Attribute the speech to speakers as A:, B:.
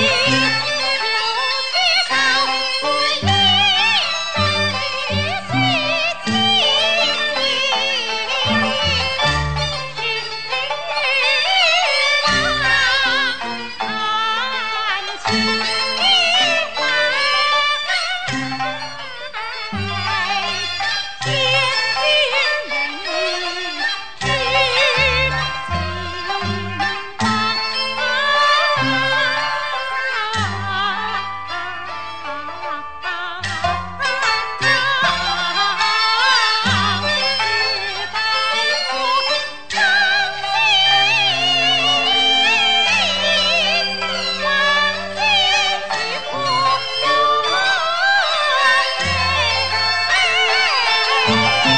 A: 你。Bye.